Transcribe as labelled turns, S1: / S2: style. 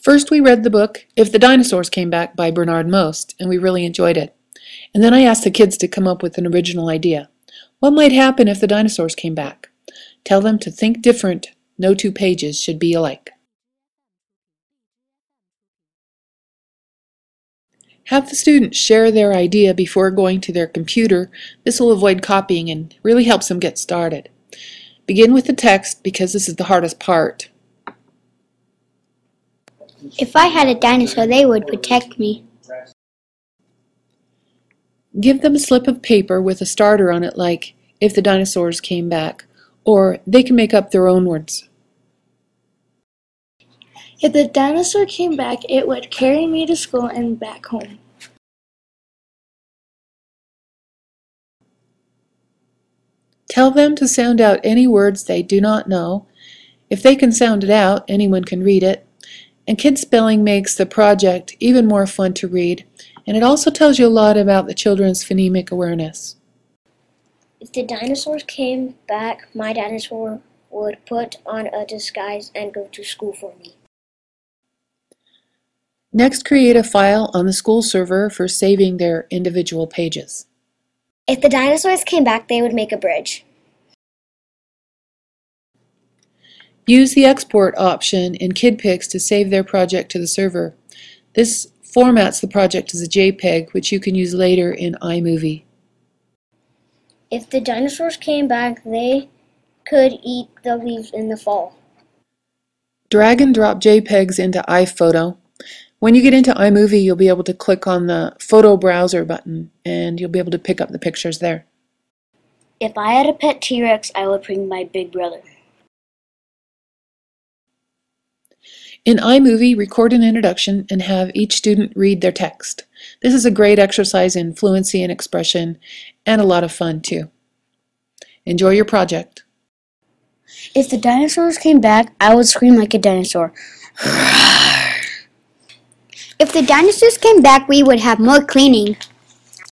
S1: First, we read the book If the Dinosaurs Came Back by Bernard Most, and we really enjoyed it. And then I asked the kids to come up with an original idea. What might happen if the dinosaurs came back? Tell them to think different. No two pages should be alike. Have the students share their idea before going to their computer. This will avoid copying and really helps them get started. Begin with the text because this is the hardest part.
S2: If I had a dinosaur, they would protect me.
S1: Give them a slip of paper with a starter on it like, if the dinosaurs came back, or they can make up their own words.
S3: If the dinosaur came back, it would carry me to school and back home.
S1: Tell them to sound out any words they do not know. If they can sound it out, anyone can read it. And Kid Spelling makes the project even more fun to read, and it also tells you a lot about the children's phonemic awareness.
S4: If the dinosaurs came back, my dinosaur would put on a disguise and go to school for me.
S1: Next, create a file on the school server for saving their individual pages.
S4: If the dinosaurs came back, they would make a bridge.
S1: Use the export option in KidPix to save their project to the server. This formats the project as a JPEG, which you can use later in iMovie.
S4: If the dinosaurs came back, they could eat the leaves in the fall.
S1: Drag and drop JPEGs into iPhoto. When you get into iMovie, you'll be able to click on the Photo Browser button and you'll be able to pick up the pictures there.
S4: If I had a pet T-Rex, I would bring my big brother.
S1: In iMovie, record an introduction and have each student read their text. This is a great exercise in fluency and expression and a lot of fun too. Enjoy your project.
S2: If the dinosaurs came back, I would scream like a dinosaur. if the dinosaurs came back, we would have more cleaning.